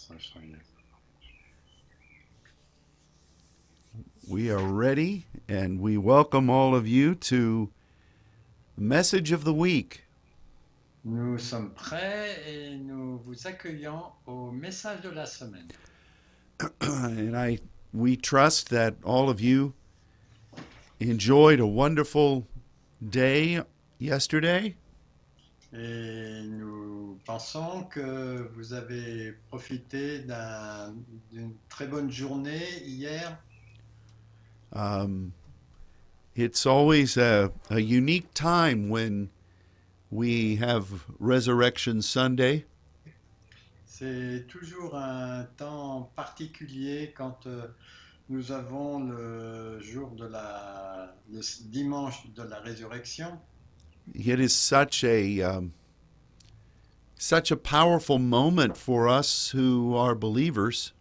a. We are ready and we welcome all of you to Message of the Week. Nous sommes prêts et nous vous accueillons au message de la semaine. and I we trust that all of you enjoyed a wonderful day yesterday Et nous pensons que vous avez profité d'un- d'une très bonne journée hier. Um, it's always a, a unique time when we have Resurrection Sunday C'est toujours un temps particulier quand euh, nous avons le jour de la, le dimanche de la résurrection. It is such a um, such a powerful moment for us who are believers.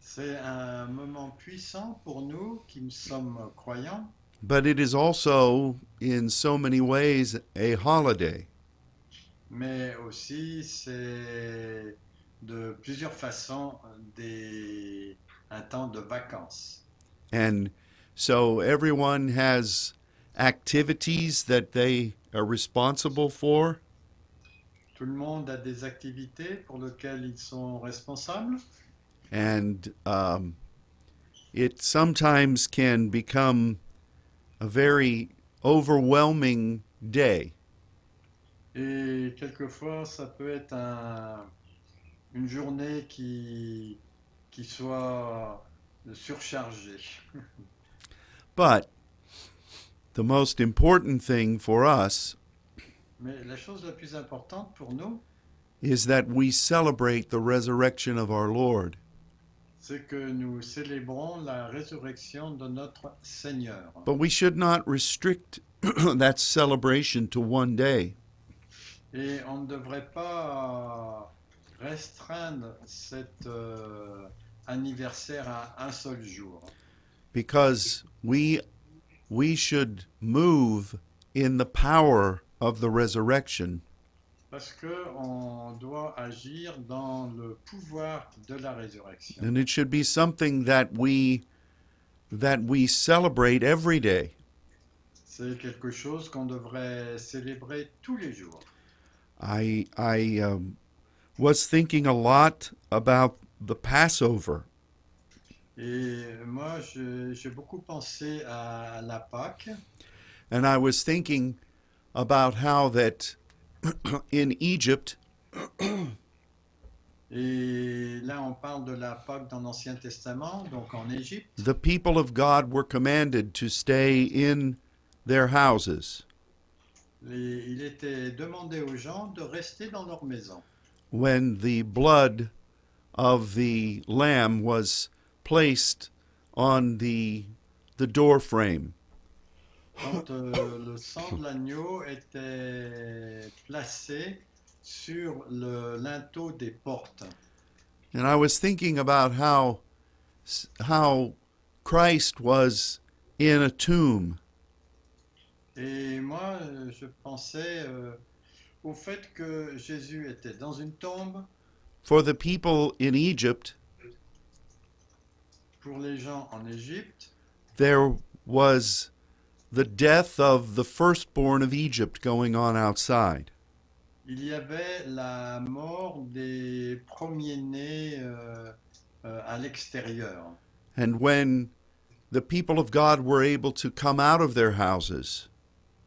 C'est un moment puissant pour nous qui nous sommes croyants, but it is also in so many ways a holiday. Mais aussi c'est de plusieurs façons des, un temps de vacances. and so everyone has activities that they are responsible for? Tout le monde a des activités pour lesquelles ils sont responsables. And um, it sometimes can become a very overwhelming day. Et quelquefois ça peut être un- une journée qui, qui soit surchargée. But the most important thing for us la chose la plus pour nous, is that we celebrate the resurrection of our Lord. que nous célébrons la résurrection de notre Seigneur. But we should not restrict that celebration to one day. Et on ne devrait pas restreindre cet euh, anniversaire à un seul jour. because we we should move in the power of the resurrection Parce qu'on doit agir dans le pouvoir de la résurrection. and it should be something that we that we celebrate every day C'est quelque chose qu'on devrait célébrer tous les jours. i i um, was thinking a lot about the passover Et moi, je- j'ai beaucoup pensé à la Pâque. And i was thinking about how that in egypt et là on parle de la Pâque dans l'Ancien Testament, donc en Égypte. the people of god were commanded to stay in their houses. Les- il était demandé aux gens de rester dans leur maison. When the blood of the lamb was placed on the the door frame. Quand euh, le sang de l'agneau était placé sur le linteau des portes. and i was thinking about how how christ was in a tomb. Et moi, je pensais euh, au fait que Jésus était dans une tombe. For the people in egypt pour les gens en Égypte. there was the death of the firstborn of egypt going on outside Il y avait la mort des premiers-nés euh, euh, à l'extérieur. and when the people of god were able to come out of their houses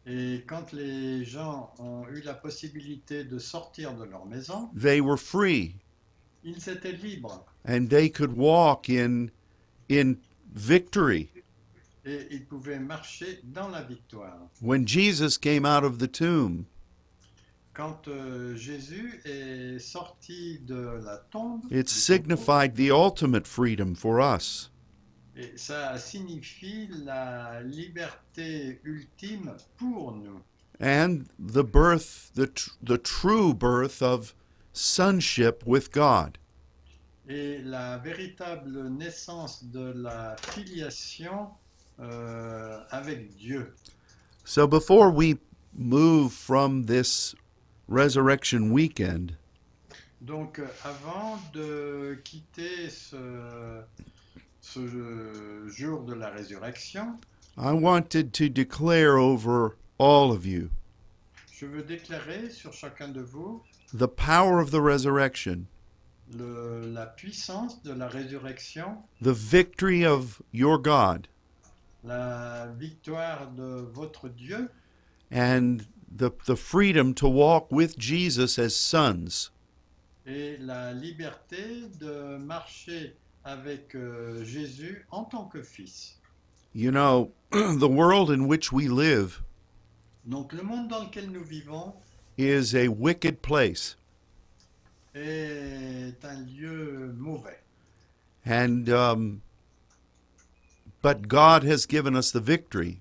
Et quand les gens ont eu la possibilité de sortir de leur maison, they were free ils étaient libres and they could walk in in victory. Et ils pouvaient marcher dans la victoire. when Jesus came out of the tomb. Quand euh, Jésus est sorti de la tombe, it signified the ultimate freedom for us. et ça signifie la liberté ultime pour nous. And the birth the tr- the true birth of sonship with God et la véritable naissance de la filiation euh, avec Dieu. so before we move from this resurrection weekend Donc, euh, avant de quitter ce, ce jour de la résurrection, I wanted to declare over all of you je veux déclarer sur chacun de vous the power of the resurrection, le- la puissance de la résurrection, the victory of your God, la victoire de votre Dieu and the, the freedom to walk with Jesus as sons. et la liberté de marcher avec euh, Jésus en tant que fils. You know, the world in which we live Donc le monde dans lequel nous vivons is a wicked place. Est un lieu mauvais. And um, but God has given us the victory.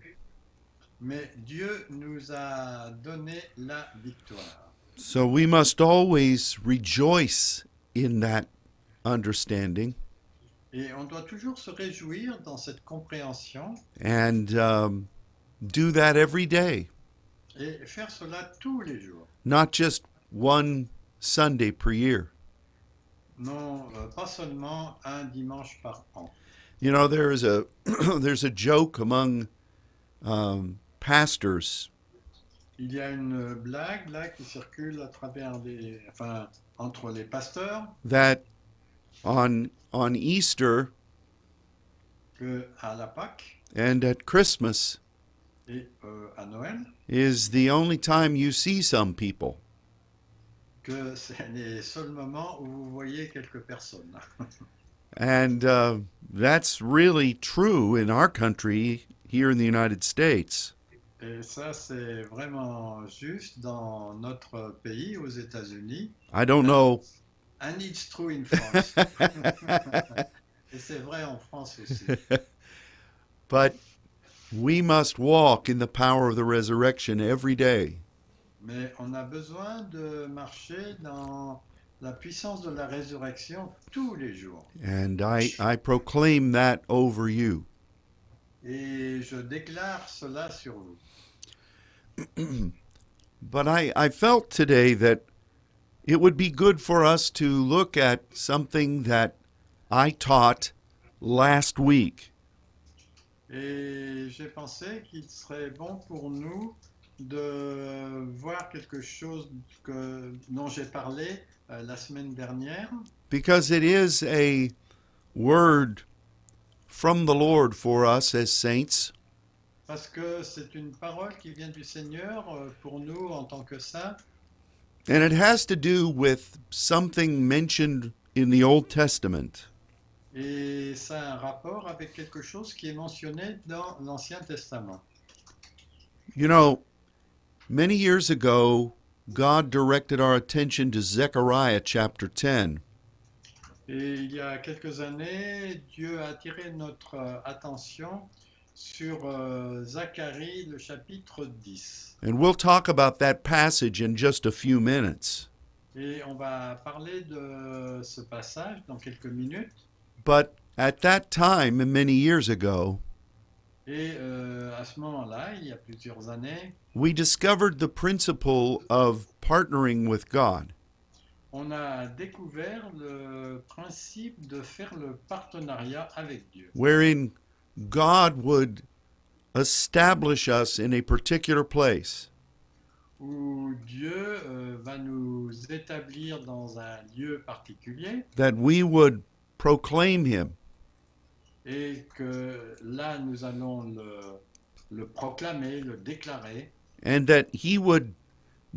Mais Dieu nous a donné la victoire. So we must always rejoice in that understanding Et on doit toujours se réjouir dans cette compréhension and um, do that every day, et faire cela tous les jours. not just one Sunday per year. Non, euh, pas seulement un dimanche par an. You know, there is a there's a joke among um, pastors Il y a une blague là qui circule à travers les, enfin, entre les pasteurs that on on Easter que à la Pâque and at Christmas et euh, à Noël is the only time you see some people. Que c'est les seuls moments où vous voyez quelques personnes. And uh, that's really true in our country here in the United States. Et ça, c'est vraiment juste dans notre pays, aux États-Unis. I don't know. And it's true in France. Et c'est vrai en France aussi. but we must walk in the power of the resurrection every day. Mais on a besoin de marcher dans la puissance de la résurrection tous les jours. And I, I proclaim that over you. Et je déclare cela sur vous. But I, I felt today that it would be good for us to look at something that I taught last week. Et j'ai pensé qu'il serait bon pour nous de voir quelque chose que, dont j'ai parlé euh, la semaine dernière, because it is a word from the Lord for us as saints. parce que c'est une parole qui vient du Seigneur euh, pour nous en tant que saints, And it has to do with something mentioned in the Old Testament. et ça a un rapport avec quelque chose qui est mentionné dans l'Ancien Testament. You know, many years ago, God directed our attention to Zechariah chapter 10. Et il y a quelques années, Dieu a attiré notre euh, attention sur euh, Zacharie, le chapitre 10. And we'll talk about that passage in just a few minutes. Et on va parler de ce passage dans quelques minutes. But at that time, many years ago, Et euh, à ce moment-là, il y a plusieurs années, we discovered the principle of partnering with God. on a découvert le principe de faire le partenariat avec Dieu, wherein God would establish us in a particular place. où Dieu euh, va nous établir dans un lieu particulier that we would proclaim him et que là, nous allons le, le proclamer, le déclarer, and that he would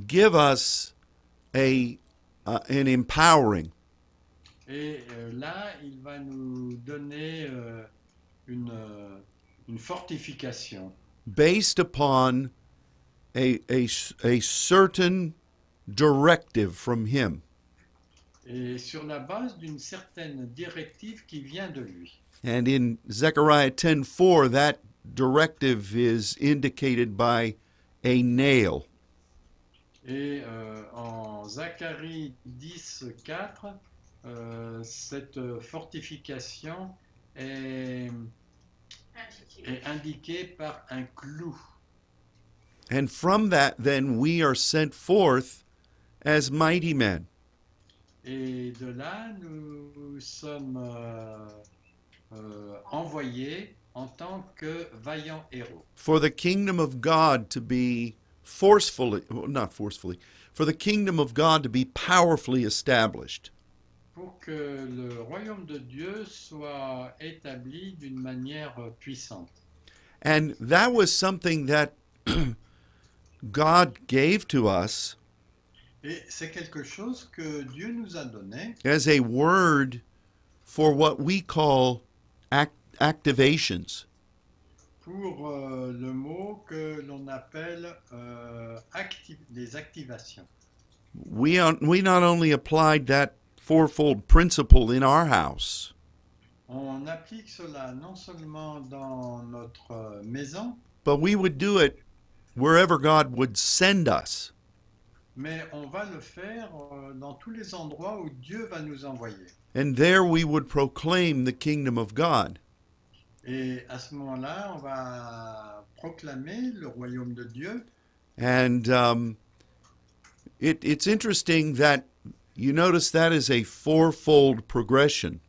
give us a uh, an empowering et euh, là, il va nous donner euh, une, euh, une fortification. based upon a, a, a certain directive from him et sur la base d'une certaine directive qui vient de lui. And in Zechariah 10:4 that directive is indicated by a nail Et euh, en Zacharie 10, 4, euh, cette fortification est, est indiquée par un clou. and from that then we are sent forth as mighty men Et de là, nous sommes euh, euh, envoyés en tant que vaillants héros for the kingdom of God to be forcefully, well, not forcefully, for the kingdom of God to be powerfully established. pour que le royaume de Dieu soit établi d'une manière puissante. And that was something that God gave to us Et c'est quelque chose que Dieu nous a donné as a word for what we call act- activations. pour euh, le mot que l'on appelle euh, acti- des activations. We, on- we not only applied that fourfold principle in our house, On applique cela non seulement dans notre euh, maison, but we would do it wherever God would send us. mais on va le faire euh, dans tous les endroits où Dieu va nous envoyer. And there we would proclaim the kingdom of God. Et à ce moment-là, on va proclamer le royaume de Dieu. And um, it, it's interesting that you notice that is a fourfold progression.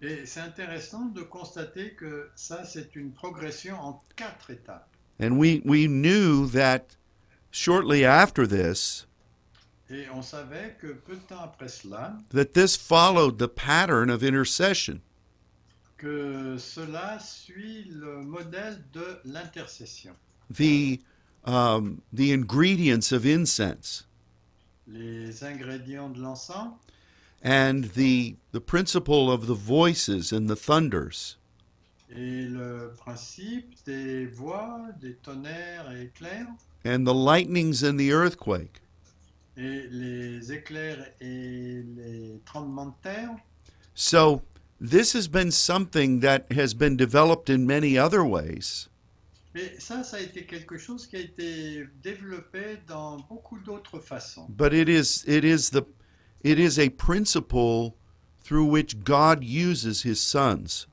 Et c'est intéressant de constater que ça, c'est une progression en quatre étapes. And we, we knew that shortly after this, that this followed the pattern of intercession. que cela suit le modèle de l'intercession. The, um, the ingredients of incense Les ingrédients de l'encens and the, the principle of the voices and the thunders. et le principe des voix, des tonnerres et éclairs, and the lightnings and the earthquake. Et les éclairs et les tremblements de terre. So, this has been something that has been developed in many other ways, Et ça, ça a été quelque chose qui a été développé dans beaucoup d'autres façons. but it is it is the it is a principle through which God uses his sons.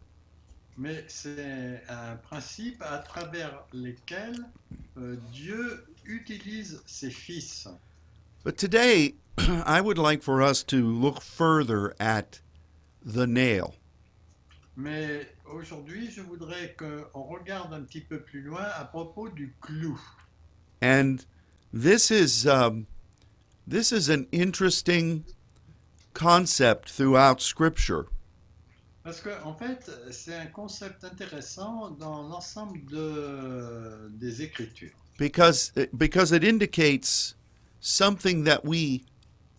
Mais c'est un principe à travers lesquels euh, Dieu utilise ses fils. But today, I would like for us to look further at the nail. Mais aujourd'hui, je voudrais qu'on regarde un petit peu plus loin à propos du clou. And this is um, this is an interesting concept throughout Scripture. Parce que, en fait, c'est un concept intéressant dans l'ensemble de, des Écritures. because because it indicates something that we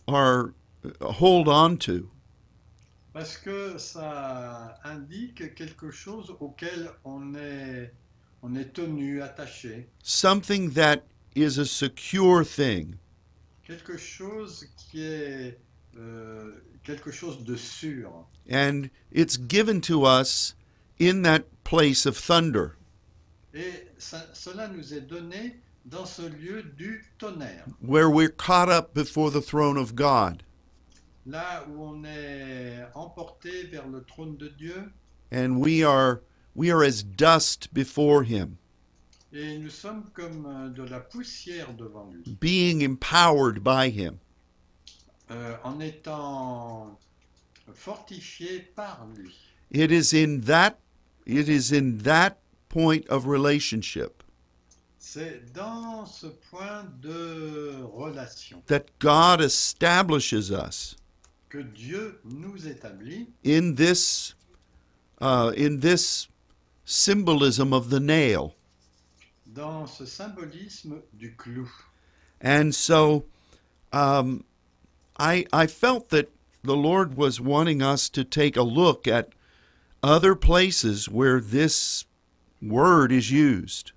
are uh, hold on to Parce que ça indique quelque chose auquel on est, on est tenu, attaché. something that is a secure thing Quelque chose qui est euh, quelque chose de sûr. and it's given to us in that place of thunder Et ça- cela nous est donné dans ce lieu du tonnerre, where we're caught up before the throne of God. Là où on est emporté vers le trône de Dieu. And we are we are as dust before him. Et nous sommes comme euh, de la poussière devant lui, being empowered by him. Euh, en étant fortifié par lui. it is in that it is in that point of relationship C'est dans ce point de relation that God establishes us que Dieu nous établit in this uh, in this symbolism of the nail. dans ce symbolisme du clou. And so um, I I felt that the Lord was wanting us to take a look at other places where this word is used.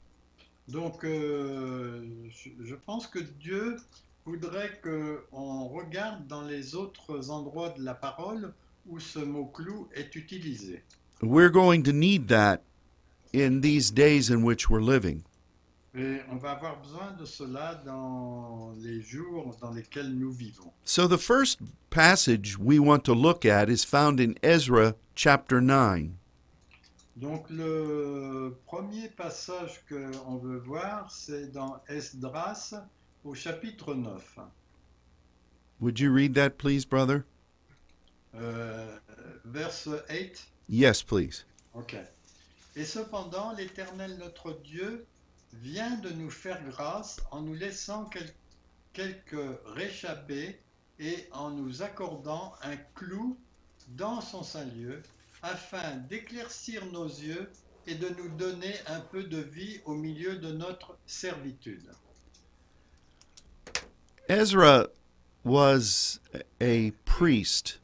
Donc, euh, je, pense que Dieu voudrait qu'on regarde dans les autres endroits de la parole où ce mot clou est utilisé. We're going to need that in these days in which we're living. Et on va avoir besoin de cela dans les jours dans lesquels nous vivons. So the first passage we want to look at is found in Ezra chapter 9. Donc, le premier passage qu'on veut voir, c'est dans Esdras au chapitre 9. Would you read that, please, brother? Euh, verse 8. Yes, please. Ok. Et cependant, l'Éternel notre Dieu vient de nous faire grâce en nous laissant quel- quelques réchappés et en nous accordant un clou dans son saint lieu, afin d'éclaircir nos yeux et de nous donner un peu de vie au milieu de notre servitude. Ezra was a priest.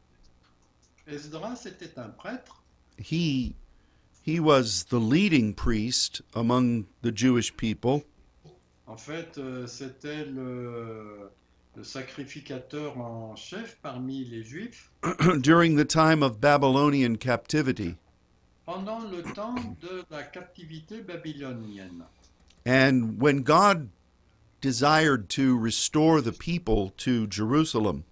Esdras était un prêtre, He he was the leading priest among the Jewish people, en fait euh, c'était le, le sacrificateur en chef parmi les Juifs. during the time of Babylonian captivity. pendant le temps de la captivité babylonienne. And when God desired to restore the people to Jerusalem,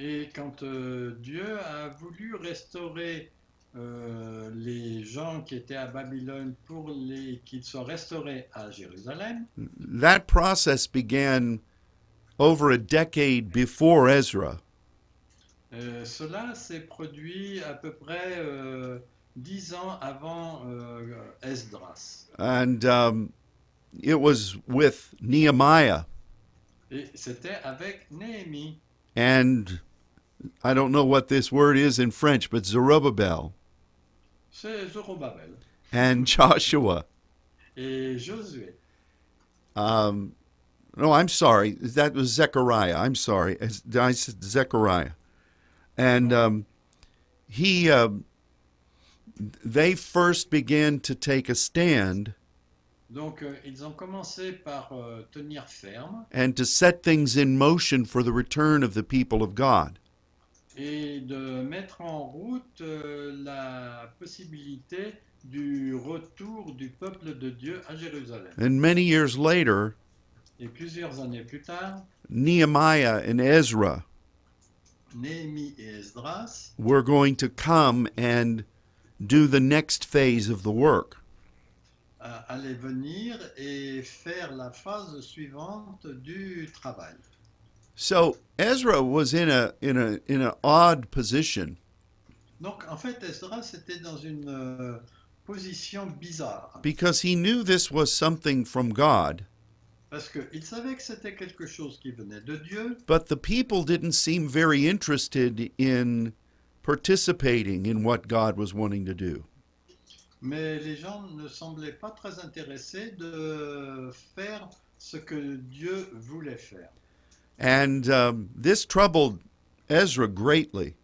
Et quand euh, Dieu a voulu restaurer euh, les gens qui étaient à Babylone pour les qu'ils soient restaurés à Jérusalem, that process began over a decade before Ezra. euh, cela s'est produit à peu près euh, dix ans avant euh, Esdras. And um, it was with Nehemiah. Et c'était avec Néhémie. And I don't know what this word is in French, but Zerubbabel C'est Zorobabel and Joshua. et Josué. Um, no, I'm sorry. That was Zechariah. I'm sorry. I said Zechariah. And um, he, uh, they first began to take a stand Donc euh, ils ont commencé par euh, tenir ferme and to set things in motion for the return of the people of God. et de mettre en route euh, la possibilité du retour du peuple de Dieu à Jérusalem. And many years later, Et plusieurs années plus tard, Nehemiah and Ezra et Esdras were going to come and do the next phase of the work. euh, allaient venir et faire la phase suivante du travail. So Ezra was in a in a in an odd position Donc en fait, Esdras était dans une euh, position bizarre because he knew this was something from God, parce que c'était quelque chose qui venait de Dieu, but the people didn't seem very interested in participating in what God was wanting to do. Mais les gens ne semblaient pas très intéressés de faire ce que Dieu voulait faire. And um, this troubled Ezra greatly.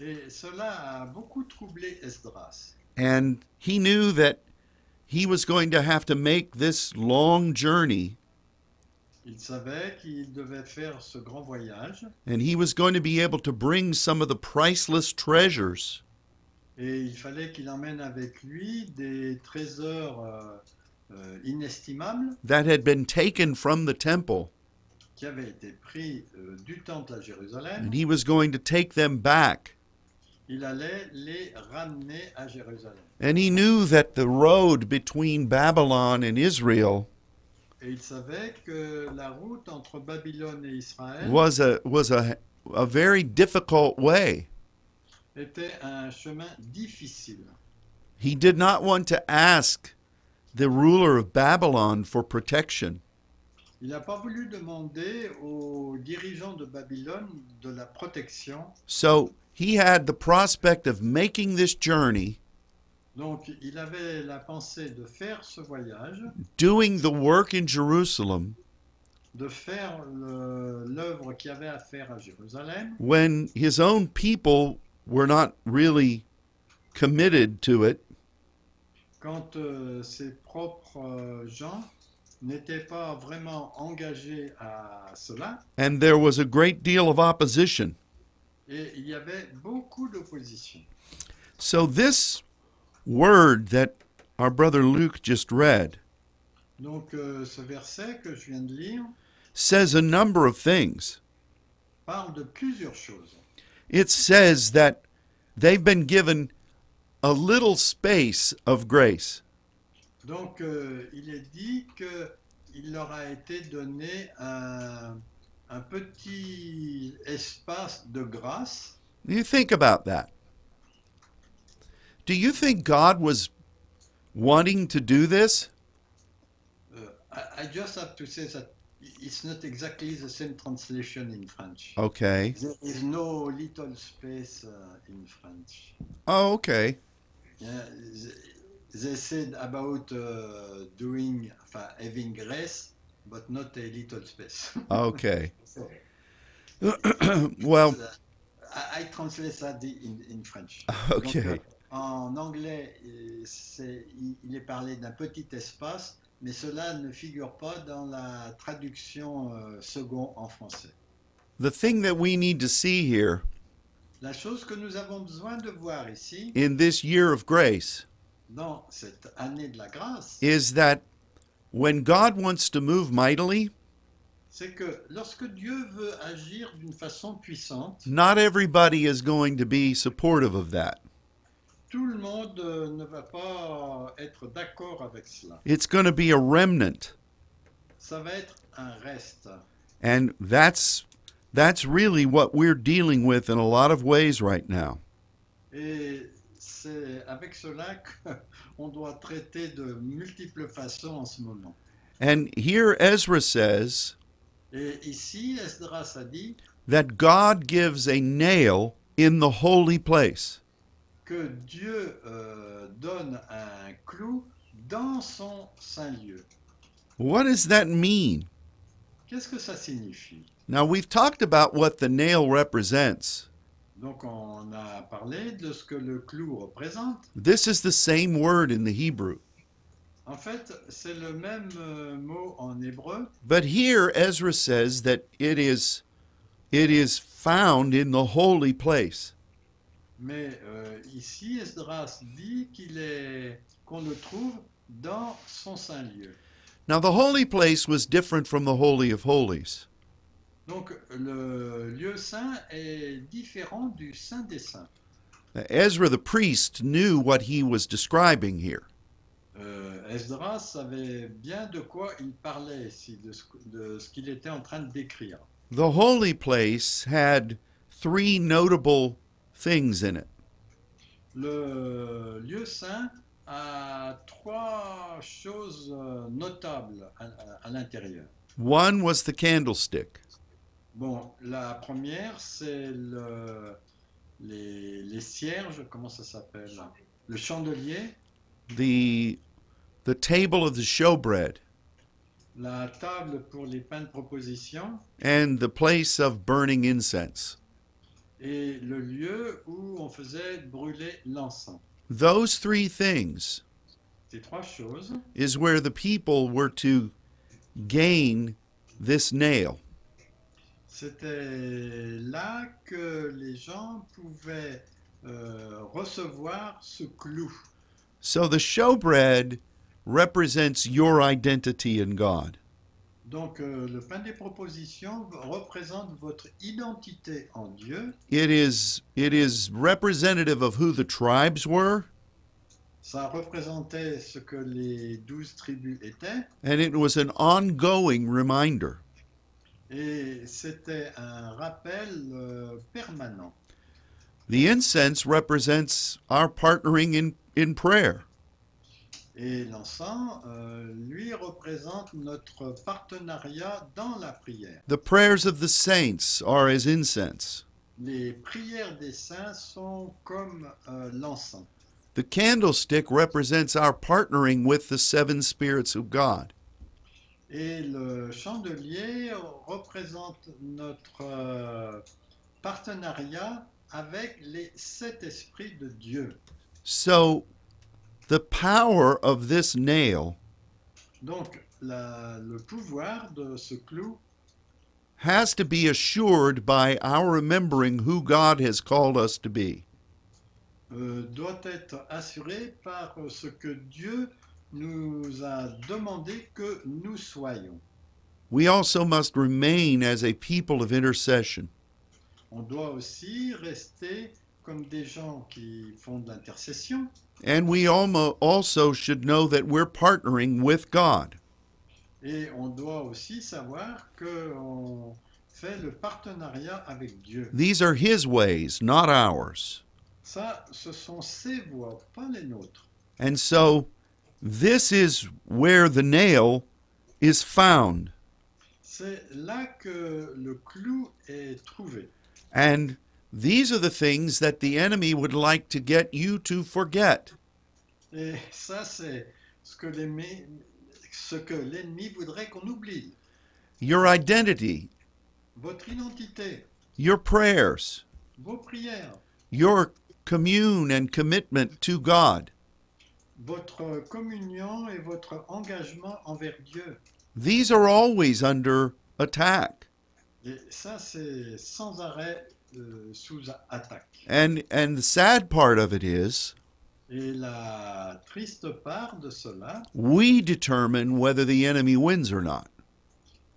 Et cela a beaucoup troublé Esdras. And he knew that he was going to have to make this long journey Il savait qu'il devait faire ce grand voyage and he was going to be able to bring some of the priceless treasures et il fallait qu'il emmène avec lui des trésors euh, euh, inestimables that had been taken from the temple. qui avaient été pris euh, du temple à Jérusalem. And he was going to take them back. Il allait les ramener à Jérusalem. And he knew that the road between Babylon and Israel Et il savait que la route entre Babylone et Israël was a was a a very difficult way. était un chemin difficile. He did not want to ask the ruler of Babylon for protection. Il n'a pas voulu demander aux dirigeants de Babylone de la protection. So he had the prospect of making this journey, Donc il avait la pensée de faire ce voyage, doing the work in Jerusalem de faire l'œuvre qu'il avait à faire à Jérusalem, when his own people were not really committed to it quand euh, ses propres euh, gens n'étaient pas vraiment engagés à cela. and there was a great deal of opposition. Et il y avait beaucoup d'opposition. So this word that our brother Luke just read Donc euh, ce verset que je viens de lire says a number of things. parle de plusieurs choses. It says that they've been given a little space of grace. Donc euh, il est dit qu'il leur a été donné un, un petit espace de grâce. You think about that. Do you think God was wanting to do this? Uh, I, I just have to say that it's not exactly the same translation in French. Okay. There is no little space uh, in French. Oh, okay. Yeah, they, they said about uh, doing, having grace, but not a little space. Okay. So, well, I, I translate that in, in French. okay. En anglais, euh, il, il est parlé d'un petit espace, mais cela ne figure pas dans la traduction euh, second en français. The thing that we need to see here La chose que nous avons besoin de voir ici, in this year of grace dans cette année de la grâce, is that when God wants to move mightily, c'est que lorsque Dieu veut agir d'une façon puissante, not everybody is going to be supportive of that. Tout le monde euh, ne va pas être d'accord avec cela. It's going to be a remnant. Ça va être un reste. And that's that's really what we're dealing with in a lot of ways right now. Et c'est avec cela qu'on doit traiter de multiples façons en ce moment. And here Ezra says Et ici, Esdras a dit that God gives a nail in the holy place. Que Dieu euh, donne un clou dans son saint lieu. What does that mean? Qu'est-ce que ça signifie Now we've talked about what the nail represents. Donc on a parlé de ce que le clou représente. This is the same word in the Hebrew. En fait, c'est le même euh, mot en hébreu, But here Ezra says that it is it is found in the holy place. Mais euh, ici Esdras dit qu'il est qu'on le trouve dans son saint lieu. Now the holy place was different from the holy of holies. Donc le lieu saint est différent du saint des saints. Now, Ezra the priest knew what he was describing here. Euh, Esdras savait bien de quoi il parlait ici, de ce, de ce qu'il était en train de décrire. The holy place had three notable things in it. Le lieu saint a trois choses euh, notables à, à- à l'intérieur. One was the candlestick. Bon, la première, c'est le, les, les cierges, comment ça s'appelle Le chandelier, the the table of the showbread la table pour les pains de proposition and the place of burning incense. Et le lieu où on faisait brûler l'encens. Those three things Ces trois choses, is where the people were to gain this nail. c'était là que les gens pouvaient euh, recevoir ce clou. So the showbread represents your identity in God. Donc euh, le pain des propositions représente votre identité en Dieu. It is it is representative of who the tribes were Ça représentait ce que les douze tribus étaient and it was an ongoing reminder. et c'était un rappel euh, permanent. The incense represents our partnering in, in prayer. Et l'encens, euh, lui, représente notre partenariat dans la prière. The prayers of the saints are as incense. Les prières des saints sont comme euh, l'encens. The candlestick represents our partnering with the seven spirits of God. Et le chandelier représente notre euh, partenariat avec les sept esprits de Dieu. So the power of this nail Donc, la- le pouvoir de ce clou has to be assured by our remembering who God has called us to be. euh, doit être assuré par ce que Dieu nous a demandé que nous soyons. We also must remain as a people of intercession. On doit aussi rester comme des gens qui font de l'intercession And we also should know that we're partnering with God. et on doit aussi savoir que on- fait le partenariat avec Dieu. These are His ways, not ours. Ça, ce sont ses voies, pas les nôtres. And so this is where the nail is found. C'est là que le clou est trouvé. And these are the things that the enemy would like to get you to forget. Et ça, c'est ce que l'ennemi ce que l'ennemi voudrait qu'on oublie. Your identity, Votre identité, your prayers, vos prières, your commune and commitment to God. votre communion et votre engagement envers Dieu. These are always under attack. Et ça, c'est sans arrêt Euh, sous attaque. And and the sad part of it is Et la triste part de cela, we determine whether the enemy wins or not.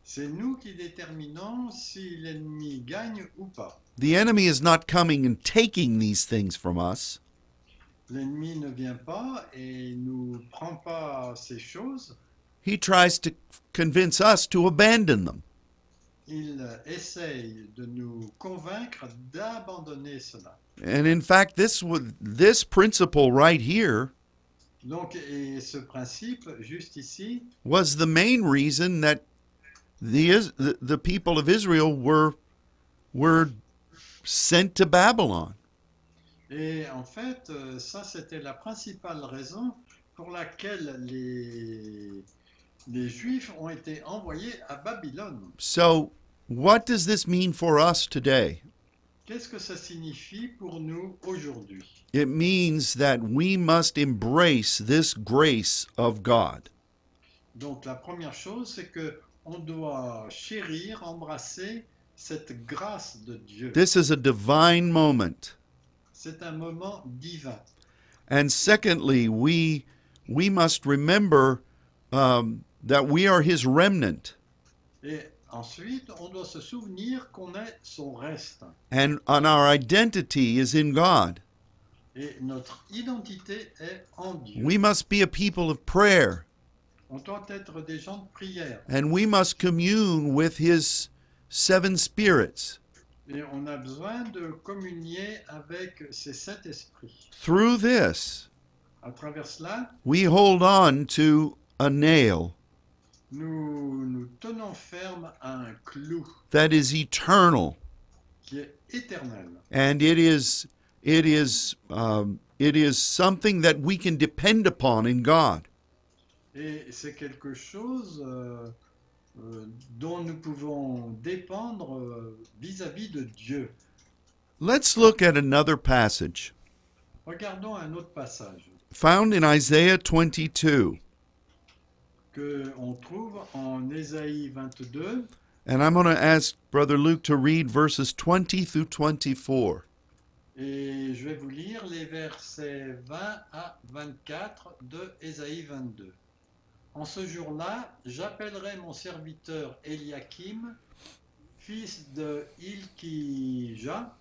c'est nous qui déterminons si l'ennemi gagne ou pas. The enemy is not coming and taking these things from us. L'ennemi ne vient pas et nous prend pas ces choses. He tries to convince us to abandon them. Il essaye de nous convaincre d'abandonner cela. And in fact, this this principle right here Donc, et ce principe, juste ici, was the main reason that the, the people of Israel were were sent to Babylon. et en fait, euh, ça c'était la principale raison pour laquelle les, les Juifs ont été envoyés à Babylone. So, what does this mean for us today? Qu'est-ce que ça signifie pour nous aujourd'hui? It means that we must embrace this grace of God. Donc, la première chose, c'est que on doit chérir, embrasser cette grâce de Dieu. This is a divine moment. C'est un moment divin. And secondly, we we must remember um, that we are His remnant, Et ensuite, on doit se souvenir qu'on est son reste. and and our identity is in God. Et notre identité est en Dieu. We must be a people of prayer, On doit être des gens de prière. and we must commune with His seven spirits. Et on a besoin de communier avec ces sept esprits. Through this, À travers cela, we hold on to a nail nous nous tenons ferme à un clou that is eternal, qui est éternel. and it is it is um, it is something that we can depend upon in God. Et c'est quelque chose euh, euh, dont nous pouvons dépendre euh, vis-à-vis de Dieu. Let's look at another passage Regardons un autre passage found in Isaiah 22, que on trouve en Ésaïe 22. and I'm going to ask Brother Luke to read verses 20 through 24. Et je vais vous lire les versets 20 à 24 de Ésaïe 22. En ce jour-là, j'appellerai mon serviteur Eliakim, fils de Ilkija,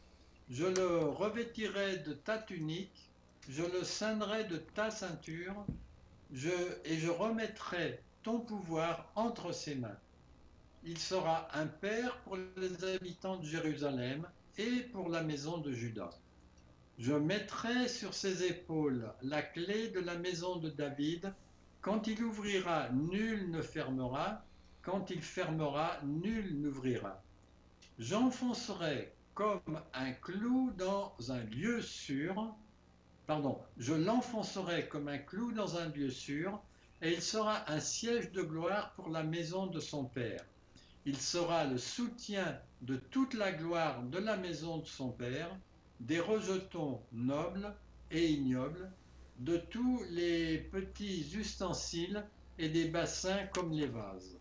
je le revêtirai de ta tunique, je le ceindrai de ta ceinture, et je remettrai ton pouvoir entre ses mains. Il sera un père pour les habitants de Jérusalem et pour la maison de Juda. Je mettrai sur ses épaules la clé de la maison de David. Quand il ouvrira, nul ne fermera. Quand il fermera, nul n'ouvrira. J'enfoncerai comme un clou dans un lieu sûr. Pardon, je l'enfoncerai comme un clou dans un lieu sûr, et il sera un siège de gloire pour la maison de son père. Il sera le soutien de toute la gloire de la maison de son père, des rejetons nobles et ignobles, de tous les petits ustensiles et des bassins comme les vases.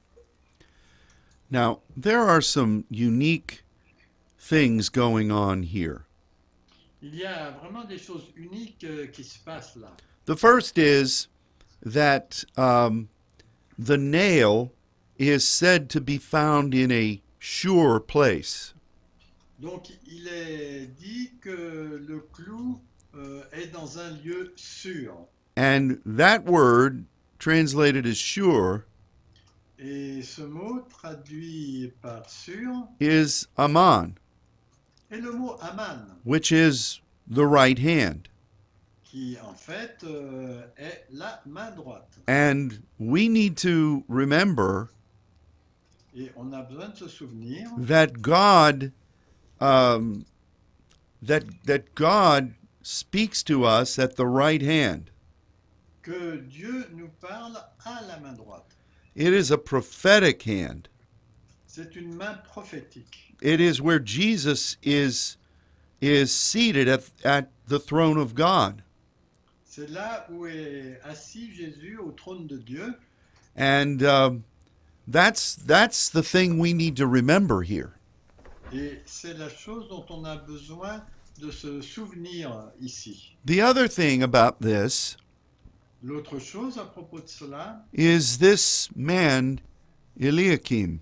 Now, there are some unique things going on here. Il y a vraiment des choses uniques euh, qui se passent là. The first is that um, the nail is said to be found in a sure place. Donc il est dit que le clou euh, est dans un lieu sûr. And that word, translated as sure, Et ce mot traduit par sûr is Aman, est le mot Aman, which is the right hand. qui en fait euh, est la main. And we need to remember Et on a de se souvenir that God um, that that God speaks to us at the right hand. que Dieu nous parle à la main droite. It is a prophetic hand. C'est une main prophétique. It is where Jesus is is seated at, at the throne of God. C'est là où est assis Jésus au trône de Dieu. And um, that's that's the thing we need to remember here. Et c'est la chose dont on a besoin de se souvenir ici. The other thing about this L'autre chose à propos de cela, is this man Eliakim.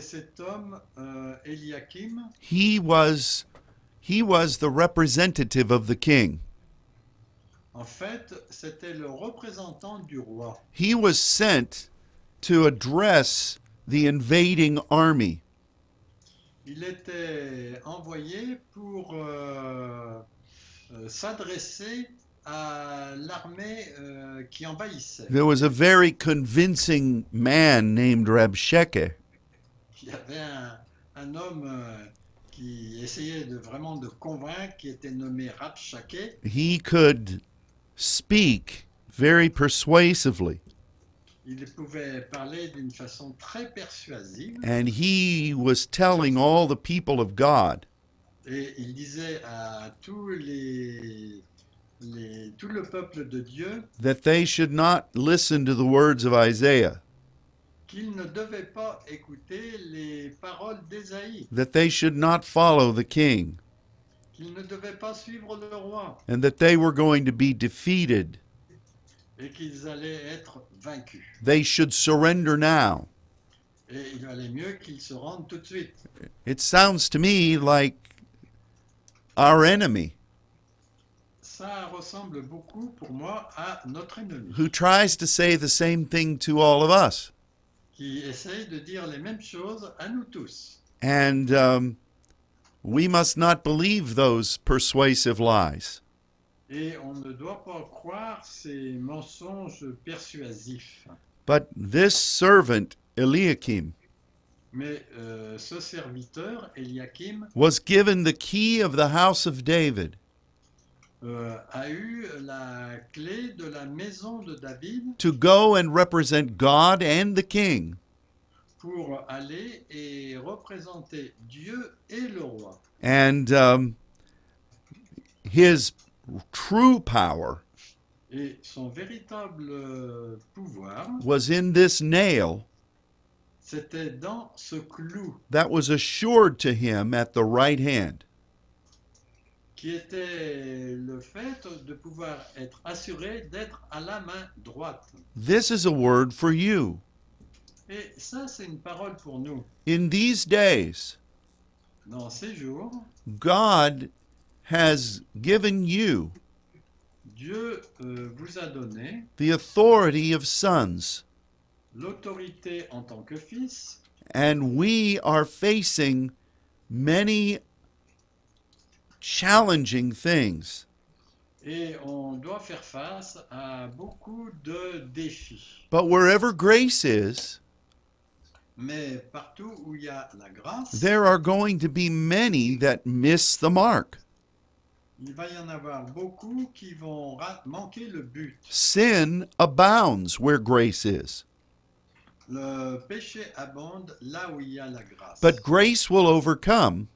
Cet homme euh, Eliakim. He was he was the representative of the king. En fait, c'était le représentant du roi. He was sent to address the invading army. Il était envoyé pour euh, euh, s'adresser à l'armée euh, qui envahissait. There was a very convincing man named Rabshakeh. Il y avait un, un homme euh, qui essayait de vraiment de convaincre, qui était nommé Rabshakeh. He could speak very persuasively, Il pouvait parler d'une façon très persuasive. And he was telling all the people of God. Et il disait à tous les, les- tout le peuple de Dieu that they should not listen to the words of Isaiah, qu'ils ne devaient pas écouter les paroles d'Ésaïe, that they should not follow the king, qu'ils ne devaient pas suivre le roi and that they were going to be defeated. et qu'ils allaient être vaincus. They should surrender now. Et il valait mieux qu'ils se rendent tout de suite. It sounds to me like our enemy Ça ressemble beaucoup pour moi à notre ennemi who tries to say the same thing to all of us. Qui essaye de dire les mêmes choses à nous tous. And um, we must not believe those persuasive lies. Et on ne doit pas croire ces mensonges persuasifs. But this servant, Eliakim, Mais euh, ce serviteur, Eliakim, was given the key of the house of David euh, a eu la clé de la maison de David to go and represent God and the king pour aller et représenter Dieu et le roi. and um, his true power Et son véritable euh, pouvoir, was in this nail c'était dans ce clou that was assured to him at the right hand. Qui était le fait de pouvoir être assuré d'être à la main droite. This is a word for you. Et ça, c'est une parole pour nous. In these days, Dans ces jours, God has given you Dieu euh, vous a donné the authority of sons, l'autorité en tant que fils, and we are facing many challenging things. et on doit faire face à beaucoup de défis. But wherever grace is, Mais partout où il y a la grâce, there are going to be many that miss the mark. il va y en avoir beaucoup qui vont ra- manquer le but. Sin abounds where grace is, Le péché abonde là où il y a la grâce. but grace will overcome.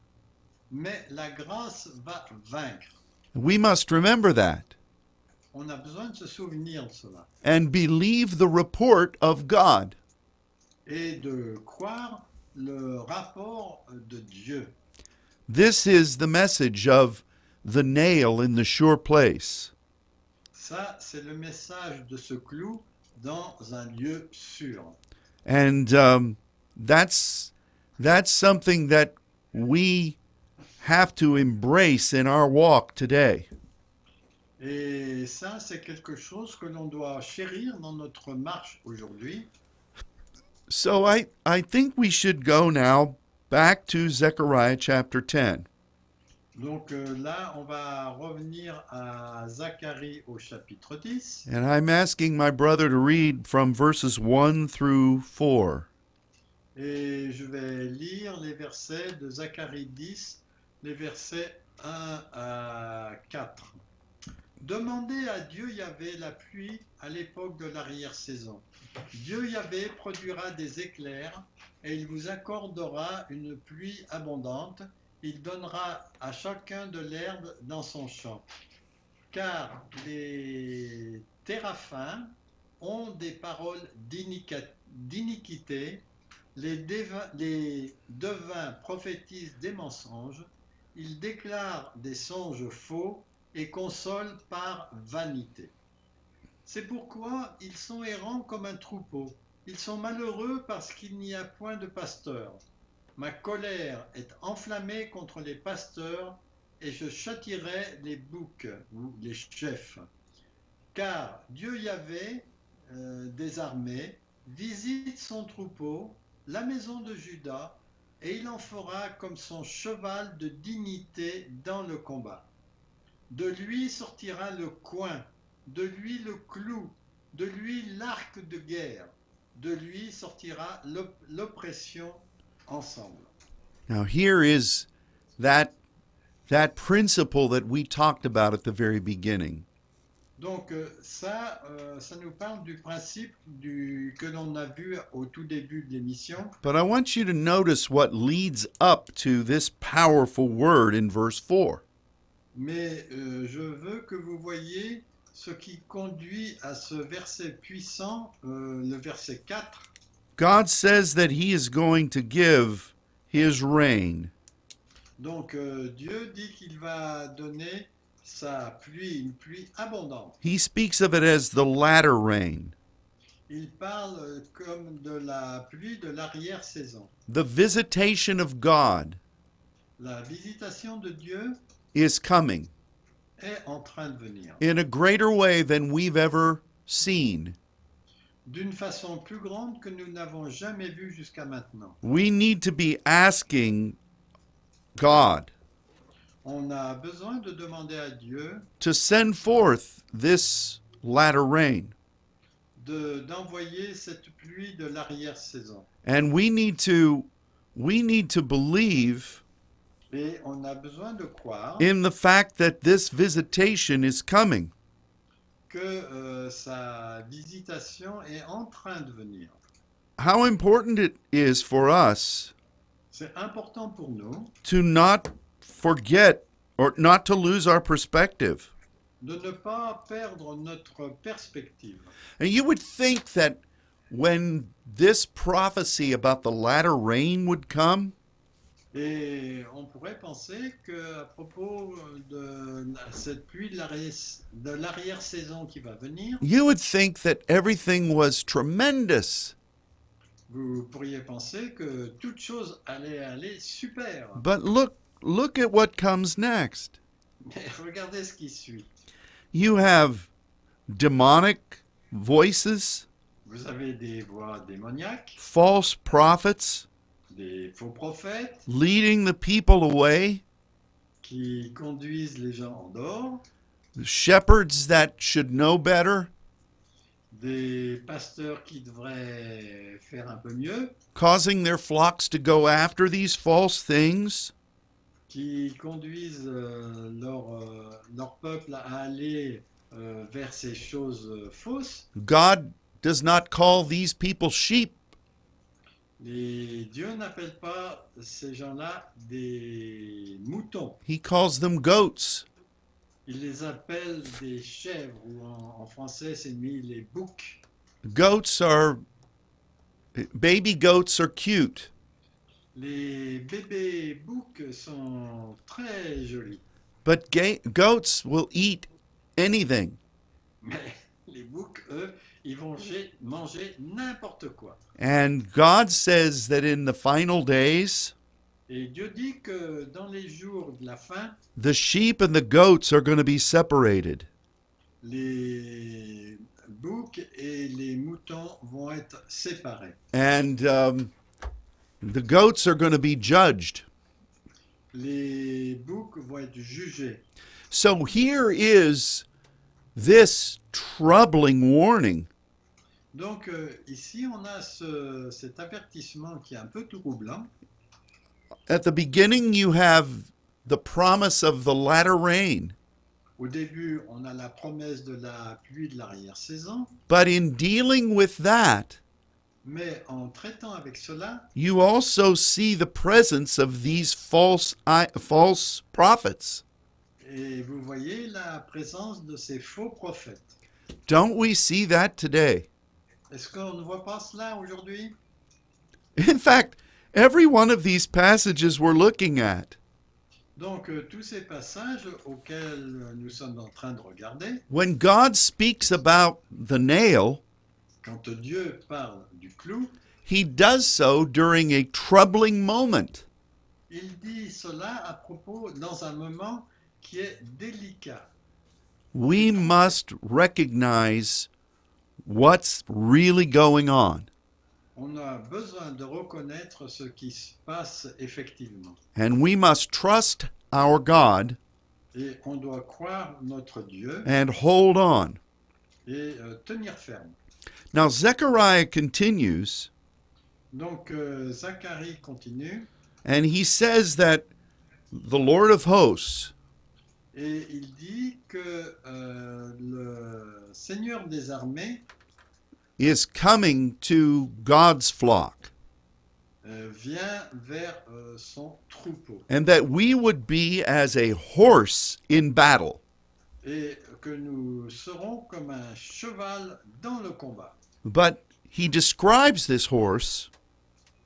Mais la grâce va vaincre. We must remember that On a besoin de se souvenir de cela and believe the report of God. et de croire le rapport de Dieu. This is the message of the nail in the sure place. Ça, c'est le message de ce clou dans un lieu sûr. And um, that's that's something that we have to embrace in our walk today. Et ça, c'est quelque chose que l'on doit chérir dans notre marche aujourd'hui. So I, I think we should go now back to Zechariah chapter 10. Donc euh, là, on va revenir à Zacharie au chapitre 10. And I'm asking my brother to read from verses 1 through 4. Et je vais lire les versets de Zacharie 10, les versets 1 à 4. Demandez à Dieu Yahvé la pluie à l'époque de l'arrière-saison. Dieu Yahvé produira des éclairs et il vous accordera une pluie abondante. Il donnera à chacun de l'herbe dans son champ. Car les téraphins ont des paroles d'iniquité, les, les devins prophétisent des mensonges, ils déclarent des songes faux et consolent par vanité. C'est pourquoi ils sont errants comme un troupeau. Ils sont malheureux parce qu'il n'y a point de pasteur. Ma colère est enflammée contre les pasteurs et je châtirai les boucs ou les chefs. Car Dieu Yahvé euh, des armées visite son troupeau, la maison de Juda, et il en fera comme son cheval de dignité dans le combat. De lui sortira le coin, de lui le clou, de lui l'arc de guerre, de lui sortira l'op- l'oppression ensemble. Now here is that that principle that we talked about at the very beginning. Donc euh, ça, euh, ça nous parle du principe du, que l'on a vu au tout début de l'émission. But I want you to notice what leads up to this powerful word in verse 4. Mais euh, je veux que vous voyez ce qui conduit à ce verset puissant, euh, le verset 4. God says that he is going to give his rain. Donc euh, Dieu dit qu'il va donner sa pluie, une pluie abondante. He speaks of it as the latter rain, Il parle comme de la pluie de l'arrière-saison. the visitation of God La visitation de Dieu is coming est en train de venir. in a greater way than we've ever seen. D'une façon plus grande que nous n'avons jamais vue jusqu'à maintenant. We need to be asking God On a besoin de demander à Dieu to send forth this latter rain. de- d'envoyer cette pluie de l'arrière-saison. And we need to we need to believe Et on a besoin de croire in the fact that this visitation is coming. que euh, sa visitation est en train de venir. How important it is for us C'est important pour nous to not forget or not to lose our perspective. de ne pas perdre notre perspective. And you would think that when this prophecy about the latter rain would come, Et on pourrait penser que à propos de cette pluie de l'arrière-saison qui va venir, you would think that everything was tremendous. vous pourriez penser que toute chose allait aller super. But look look at what comes next. Regardez ce qui suit. You have demonic voices, Vous avez des voix démoniaques, false prophets. Des faux prophètes. Leading the people away, qui conduisent les gens en dehors, shepherds that should know better, des pasteurs qui devraient faire un peu mieux, causing their flocks to go after these false things. Qui conduisent euh, leur, euh, leur peuple à aller euh, vers ces choses euh, fausses. God does not call these people sheep, Et Dieu n'appelle pas ces gens-là des moutons. He calls them goats. Il les appelle des chèvres, ou en, en français c'est mis les boucs. Goats are, baby goats are cute, Les bébés boucs sont très jolis, but ga- goats will eat anything. mais les boucs, eux, ils vont manger, manger n'importe quoi. And God says that in the final days, Et Dieu dit que dans les jours de la fin, the sheep and the goats are going to be separated. les boucs et les moutons vont être séparés. and um, the goats are going to be judged. Les boucs vont être jugés. So here is this troubling warning. Donc euh, ici, on a ce- cet avertissement qui est un peu troublant. At the beginning, you have the promise of the latter rain, Au début, on a la promesse de la pluie de l'arrière-saison, but in dealing with that, mais en traitant avec cela, you also see the presence of these false false prophets. et vous voyez la présence de ces faux prophètes. Don't we see that today? Est-ce qu'on ne voit pas cela aujourd'hui? In fact, every one of these passages we're looking at, Donc euh, tous ces passages auxquels nous sommes en train de regarder, when God speaks about the nail, quand Dieu parle du clou, he does so during a troubling moment. il dit cela à propos dans un moment qui est délicat. We must recognize what's really going on. On a besoin de reconnaître ce qui se passe effectivement. And we must trust our God Et on doit croire notre Dieu and hold on. et euh, tenir ferme. Now, Zechariah continues, Donc euh, Zacharie continue. And he says that the Lord of hosts et il dit que euh, le Seigneur des armées is coming to God's flock, euh, vient vers euh, son troupeau. And that we would be as a horse in battle. et que nous serons comme un cheval dans le combat. But he describes this horse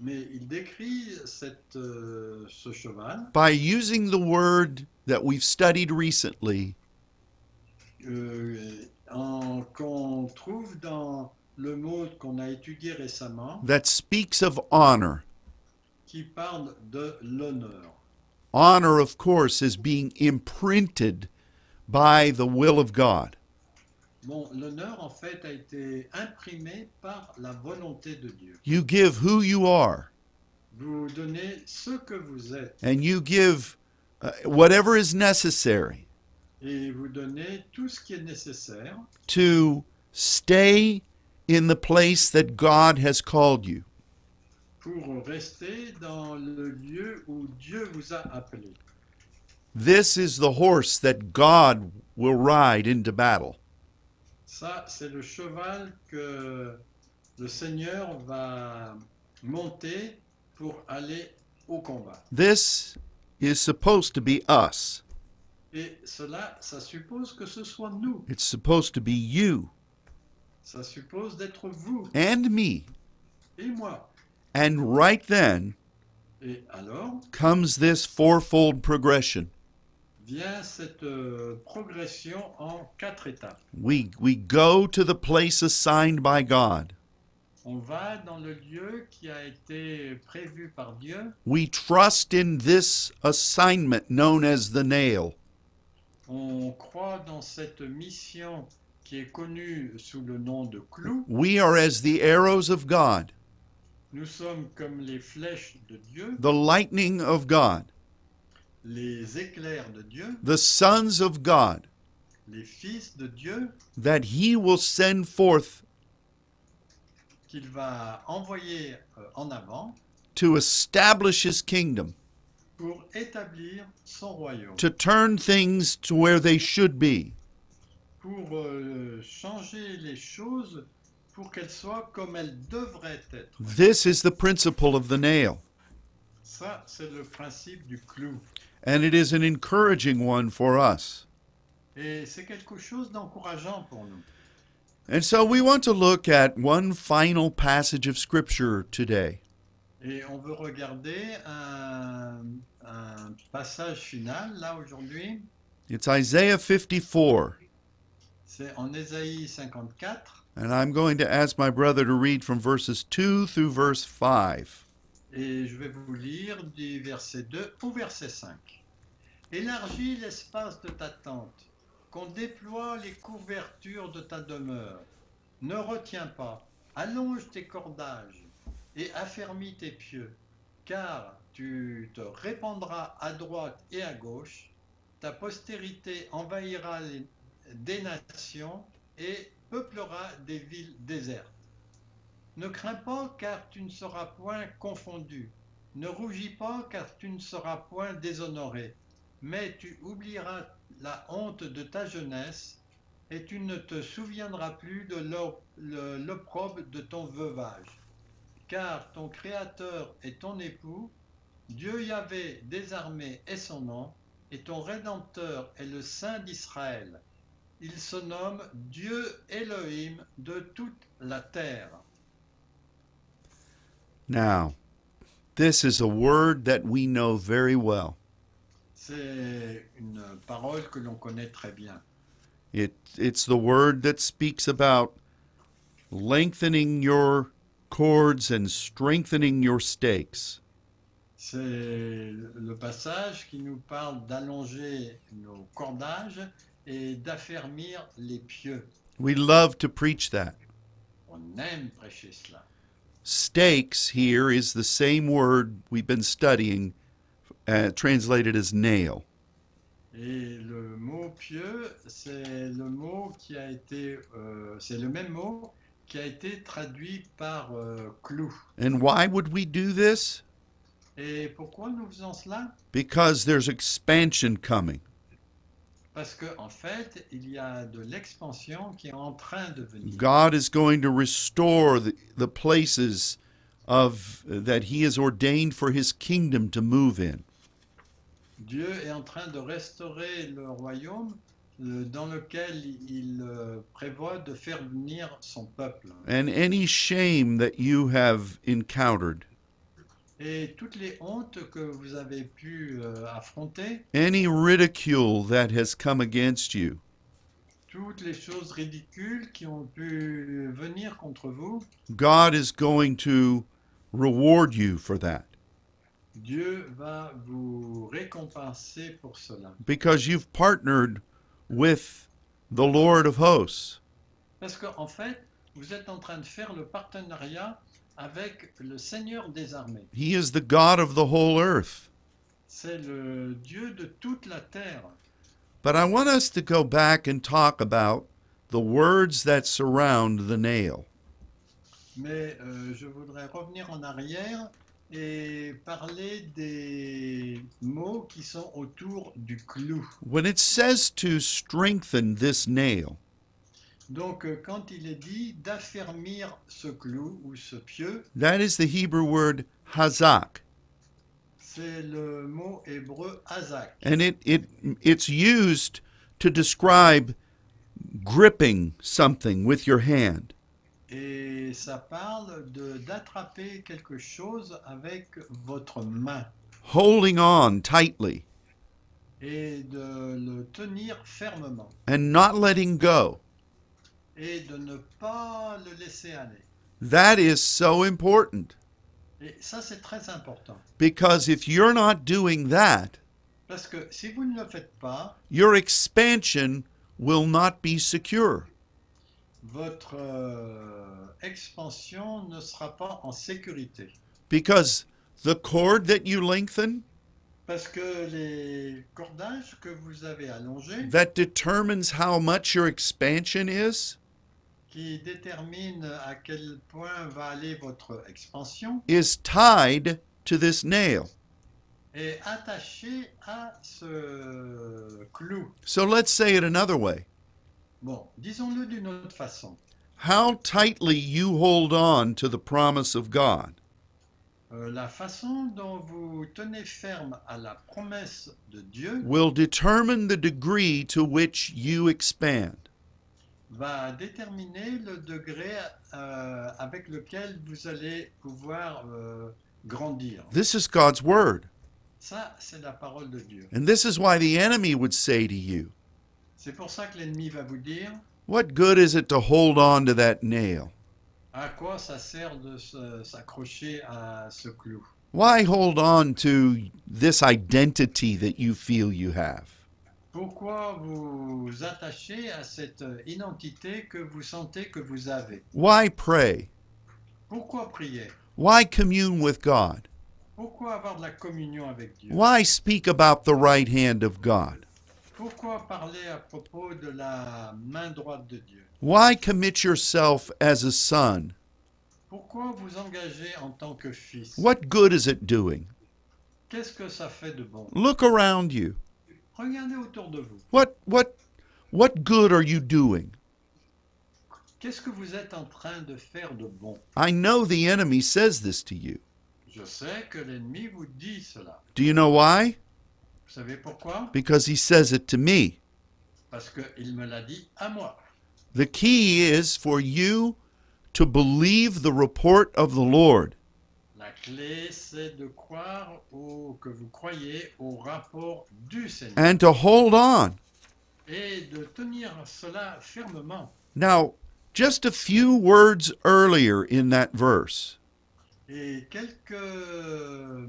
Mais il décrit cette, euh, ce cheval by using the word that we've studied recently, euh, en- qu'on trouve dans le mot qu'on a étudié récemment that speaks of honor. qui parle de l'honneur. Honor, of course, is being imprinted by the will of God. Bon, l'honneur en fait a été imprimé par la volonté de Dieu. You give who you are, Vous donnez ce que vous êtes and you give uh, whatever is necessary et vous donnez tout ce qui est nécessaire to stay in the place that God has called you. pour rester dans le lieu où Dieu vous a appelé. This is the horse that God will ride into battle. Ça, c'est le cheval que le Seigneur va monter pour aller au combat. This is supposed to be us. Et cela, ça suppose que ce soit nous. It's supposed to be you Ça suppose d'être vous and me. et moi. And right then Et alors comes this fourfold progression. Vient cette euh, progression en quatre étapes. We we go to the place assigned by God. On va dans le lieu qui a été prévu par Dieu. We trust in this assignment known as the nail. On croit dans cette mission qui est connue sous le nom de clou. We are as the arrows of God, Nous sommes comme les flèches de Dieu, the lightning of God, les éclairs de Dieu, the sons of God, les fils de Dieu. That He will send forth qu'il va envoyer euh, en avant. to establish His kingdom, pour établir son royaume, to turn things to where they should be. pour euh, changer les choses pour qu'elles soient comme elles devraient être. This is the principle of the nail, Ça, c'est le principe du clou. And it is an encouraging one for us. Et chose pour nous. And so we want to look at one final passage of Scripture today. Et on veut regarder un, un passage final, là, aujourd'hui. It's Isaiah 54, C'est en Ésaïe 54. and I'm going to ask my brother to read from verses 2 through verse 5. Et je vais vous lire du verset 2 au verset 5. Élargis l'espace de ta tente, qu'on déploie les couvertures de ta demeure, ne retiens pas, allonge tes cordages et affermis tes pieux, car tu te répandras à droite et à gauche, ta postérité envahira des nations et peuplera des villes désertes. Ne crains pas, car tu ne seras point confondu. Ne rougis pas, car tu ne seras point déshonoré. Mais tu oublieras la honte de ta jeunesse, et tu ne te souviendras plus de l'opprobre de ton veuvage. Car ton Créateur est ton époux, Dieu Yahvé des armées est son nom, et ton Rédempteur est le Saint d'Israël. Il se nomme Dieu Elohim de toute la terre. Now, this is a word that we know very well. C'est une parole que l'on connaît très bien. It, it's the word that speaks about lengthening your cords and strengthening your stakes. C'est le passage qui nous parle d'allonger nos cordages et d'affermir les pieux. We love to preach that. On aime prêcher cela. Stakes here is the same word we've been studying, uh, translated as nail. Et le mot pieux, c'est le mot qui a été, euh, c'est le même mot qui a été traduit par euh, clou. And why would we do this? Et pourquoi nous faisons cela Because there's expansion coming. Parce que en fait, il y a de l'expansion qui est en train de venir. God is going to restore the, the places of that he has ordained for his kingdom to move in. Dieu est en train de restaurer le royaume euh, dans lequel il euh, prévoit de faire venir son peuple. And any shame that you have encountered, Et toutes les hontes que vous avez pu euh, affronter, any ridicule that has come against you, toutes les choses ridicules qui ont pu venir contre vous, God is going to reward you for that Dieu va vous récompenser pour cela. because you've partnered with the Lord of hosts. Parce qu'en en fait, vous êtes en train de faire le partenariat avec le Seigneur des armées. He is the God of the whole earth. C'est le Dieu de toute la terre. But I want us to go back and talk about the words that surround the nail. Mais euh, je voudrais revenir en arrière et parler des mots qui sont autour du clou. When it says to strengthen this nail, Donc euh, quand il est dit d'affermir ce clou ou ce pieu, that is the Hebrew word hazak. c'est le mot hébreu azak. And it, it it's used to describe gripping something with your hand. Et ça parle de d'attraper quelque chose avec votre main holding on tightly et de le tenir fermement and not letting go. Et de ne pas le laisser aller. That is so important Et ça c'est très important because if you're not doing that, parce que si vous ne le faites pas, your expansion will not be secure. votre euh, expansion ne sera pas en sécurité. Because the cord that you lengthen, Parce que les cordages que vous avez allongés, that determines how much your expansion is, qui déterminent à quel point va aller votre expansion, is tied to this nail. est attaché à ce clou. So let's say it another way. Bon, disons-le d'une autre façon. How tightly you hold on to the promise of God Euh, la façon dont vous tenez ferme à la promesse de Dieu will determine the degree to which you expand. Va déterminer le degré euh, avec lequel vous allez pouvoir euh, grandir. This is God's word. Ça, c'est la parole de Dieu. And this is why the enemy would say to you, C'est pour ça que l'ennemi va vous dire What good is it to hold on to that nail? à quoi ça sert de se- s'accrocher à ce clou. Why hold on to this identity that you feel you have? Pourquoi vous attachez à cette identité que vous sentez que vous avez? Why pray? Pourquoi prier? Why commune with God? Pourquoi avoir de la communion avec Dieu? Why speak about the right hand of God? Pourquoi parler à propos de la main droite de Dieu? Why commit yourself as a son? Pourquoi vous engager en tant que fils? What good is it doing? Qu'est-ce que ça fait de bon? Look around you. Regardez autour de vous. What what what good are you doing? Qu'est-ce que vous êtes en train de faire de bon I know the enemy says this to you. Je sais que l'ennemi vous dit cela. Do you know why? Vous savez pourquoi Because he says it to me. Parce qu'il me l'a dit à moi. The key is for you to believe the report of the Lord. Clé, c'est de croire au, que vous croyez au rapport du Seigneur and to hold on. et de tenir cela fermement. Now, just a few words earlier in that verse, Et quelques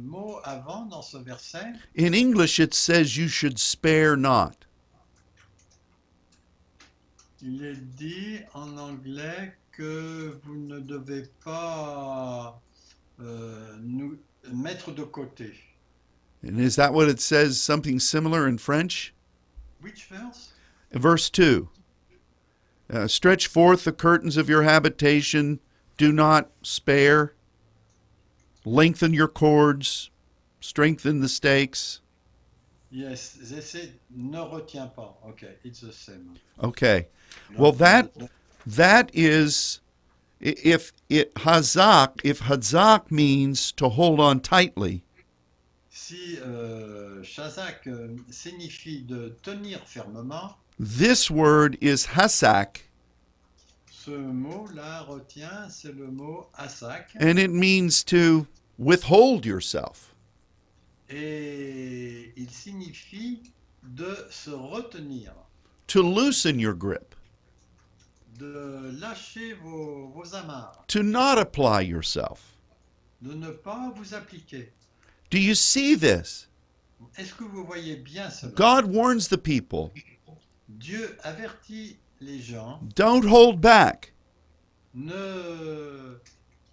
mots avant dans ce verset, in English it says you should spare not. il est dit en anglais que vous ne devez pas euh, nous mettre de côté. And is that what it says, something similar in French? Which verse Verse 2 uh, Stretch forth the curtains of your habitation, do not spare. Lengthen your cords, strengthen the stakes. Yes, j'essaie, ne retiens pas. Ok, it's the same. Okay. Well, that that is if it hazak if hazak means to hold on tightly. Si euh, Shazak euh, signifie de tenir fermement, this word is hasak. Ce mot-là retient, c'est le mot asak. and it means to withhold yourself. Et il signifie de se retenir, to loosen your grip de lâcher vos, vos amarres, to not apply yourself. De ne pas vous appliquer. do you see this? Est-ce que vous voyez bien cela? God warns the people. Dieu avertit les gens, don't hold back. Ne,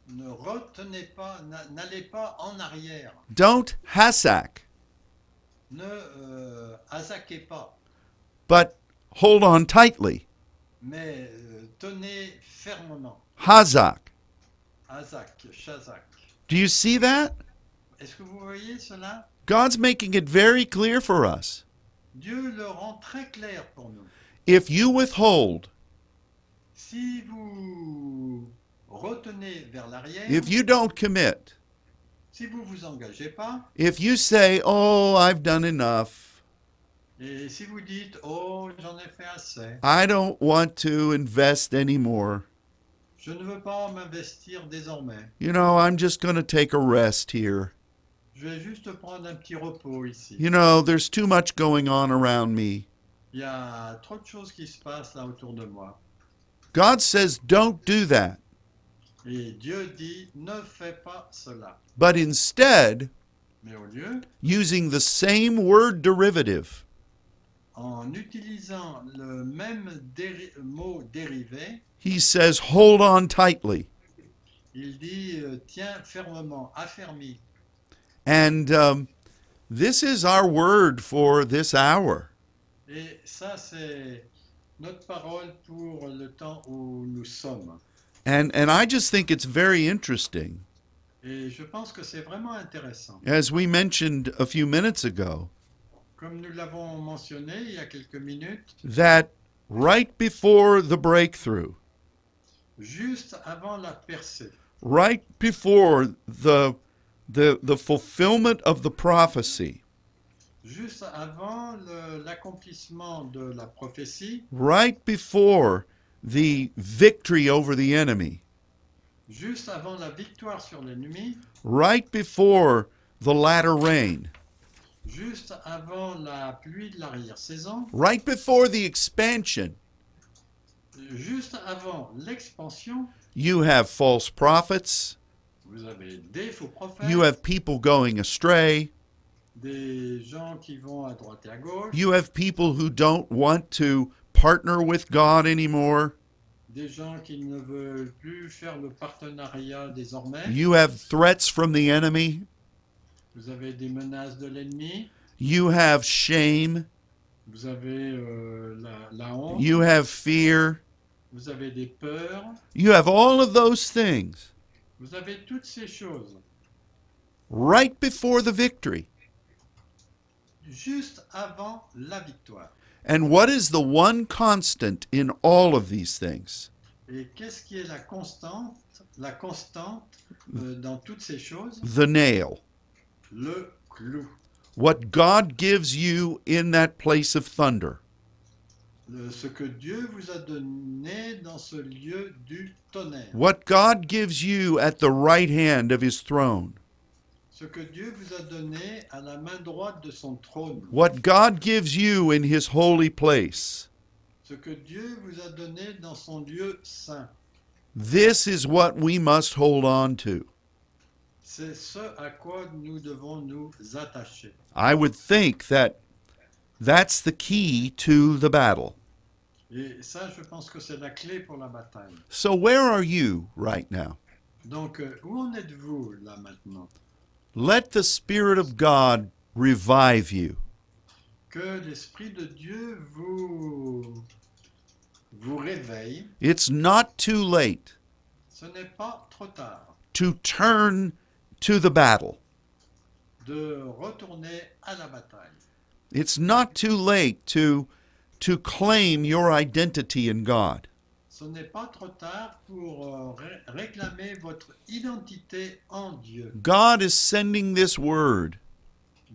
ne retenez pas, n'a- n'allez pas en arrière, don't hasak ne euh, pas, but hold on tightly mais euh, tenez fermement. hazak Azak, Shazak. do you see that? Est-ce que vous voyez cela? God's making it very clear for us Dieu le rend très clair pour nous. if you withhold Si vous retenez vers l'arrière, If you don't commit, si vous vous engagez pas, if you say, Oh, I've done enough, et si vous dites oh j'en ai fait assez, I don't want to invest anymore, je ne veux pas m'investir désormais, you know, I'm just going to take a rest here. je vais juste prendre un petit repos ici. You know, there's too much going on around me. Il y a trop de choses qui se passent là autour de moi. God says, Don't do that. Et Dieu dit ne fais pas cela. But instead, Mais au lieu, using the same word derivative, en utilisant le même déri- mot dérivé, he says, Hold on tightly. il dit euh, tiens fermement, affermi. And um, this is our word for this hour. Et ça, c'est notre parole pour le temps où nous sommes. And, and I just think it's very interesting. Et je pense que c'est vraiment intéressant. As we mentioned a few minutes ago, Comme nous l'avons mentionné il y a quelques minutes, that right before the breakthrough, juste avant la percée, right before the the the fulfillment of the prophecy, juste avant l'accomplissement de la prophétie, right before the victory over the enemy, juste avant la victoire sur l'ennemi, right before the latter rain, juste avant la pluie de l'arrière-saison, right before the expansion, juste avant l'expansion, you have false prophets, vous avez des faux prophètes, you have people going astray, des gens qui vont à droite et à gauche, You have people who don't want to partner with God anymore. des gens qui ne veulent plus faire le partenariat désormais. You have threats from the enemy. Vous avez des menaces de l'ennemi, You have shame. vous avez euh, la, la honte, You have fear. vous avez des peurs, You have all of those things vous avez toutes ces choses. right before the victory. juste avant la victoire. And what is the one constant in all of these things? Et qu'est-ce qui est la constante, la constante euh, dans toutes ces choses The nail. Le clou. What God gives you in that place of thunder. Le- ce que Dieu vous a donné dans ce lieu du tonnerre. What God gives you at the right hand of his throne. Ce que Dieu vous a donné à la main droite de son trône. What God gives you in his holy place. Ce que Dieu vous a donné dans son lieu saint. This is what we must hold on to. C'est ce à quoi nous devons nous attacher. I would think that that's the key to the battle. Et ça, je pense que c'est la clé pour la bataille. So, where are you right now? Donc, euh, où en êtes-vous là maintenant? Let the Spirit of God revive you. Que l'Esprit de Dieu vous, vous réveille. It's not too late Ce n'est pas trop tard to turn to the battle. de retourner à la bataille. It's not too late to to claim your identity in God. Ce pas trop tard pour euh, réclamer votre identité en Dieu. God is sending this word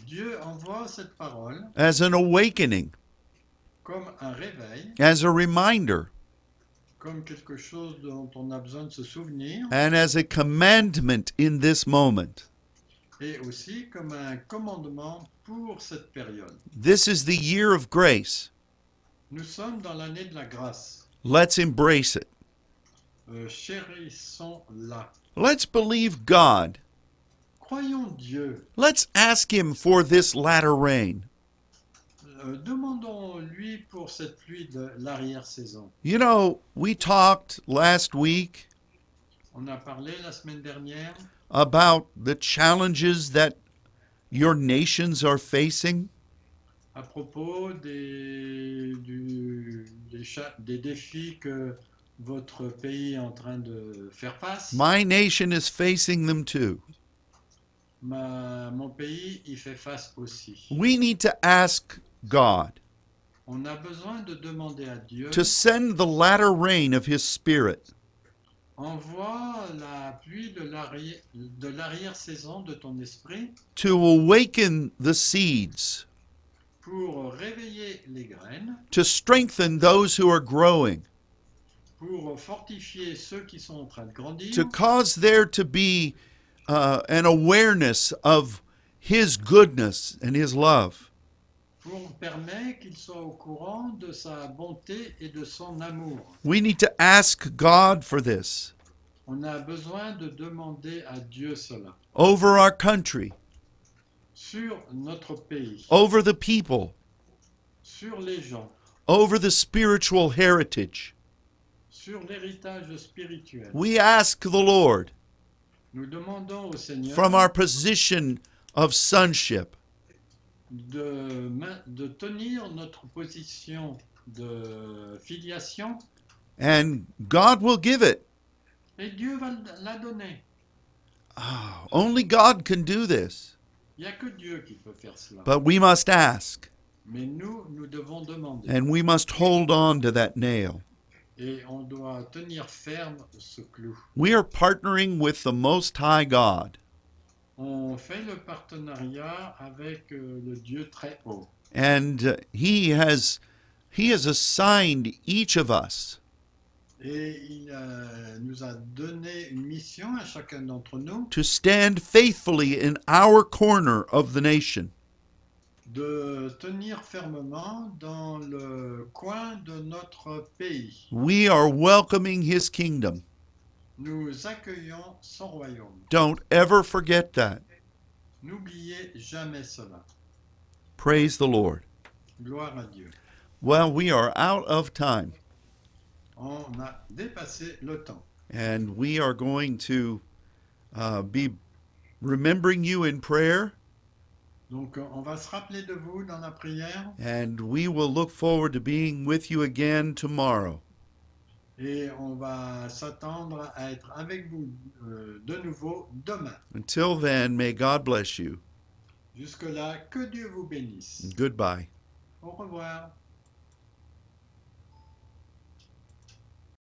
Dieu envoie cette parole as an awakening, comme un réveil, as a reminder, comme quelque chose dont on a besoin de se souvenir, and as a commandment in this moment. et aussi comme un commandement pour cette période. This is the year of grace. Nous sommes dans l'année de la grâce. Let's embrace it. Euh, Chérissons-la. Let's believe God. Croyons Dieu. Let's ask Him for this latter rain. Euh, Demandons-lui pour cette pluie de l'arrière-saison. You know, we talked last week On a parlé la semaine dernière about the challenges that your nations are facing. à propos des, du- des, cha- des défis que votre pays est en train de faire face. My nation is facing them too. Ma- mon pays y fait face aussi. We need to ask God On a besoin de demander à Dieu to send the latter rain of His Spirit. La pluie de de l'arrière-saison de ton esprit to awaken the seeds, pour réveiller les graines, to strengthen those who are growing, pour fortifier ceux qui sont en train de grandir, to cause there to be uh, an awareness of His goodness and His love. We need to ask God for this. On a besoin de demander à Dieu cela. Over our country, sur notre pays, over the people, sur les gens, over the spiritual heritage. sur l'héritage spirituel. We ask the Lord Nous demandons au Seigneur from our position of sonship de, de tenir notre position de filiation and God will give it. et Dieu va la donner. Ah, only God can do this, Il n'y que Dieu qui peut faire cela. but we must ask Mais nous, nous devons demander. and we must hold on to that nail. Et on doit tenir ferme ce clou. We are partnering with the Most High God, On fait le partenariat avec euh, le Dieu très haut. and uh, He has He has assigned each of us Et il euh, nous a donné une mission à chacun d'entre nous to stand faithfully in our corner of the nation. de tenir fermement dans le coin de notre pays. We are welcoming His kingdom. Nous accueillons son royaume. Don't ever forget that. N'oubliez jamais cela. Praise the Lord. Gloire à Dieu. Well, we are out of time, On a dépassé le temps. and we are going to uh, be remembering you in prayer, Donc, on va se rappeler de vous dans la prière and we will look forward to being with you again tomorrow. Et on va s'attendre à être avec vous euh, de nouveau demain. Until then, may God bless you. Jusque-là, que Dieu vous bénisse. Goodbye. Au revoir.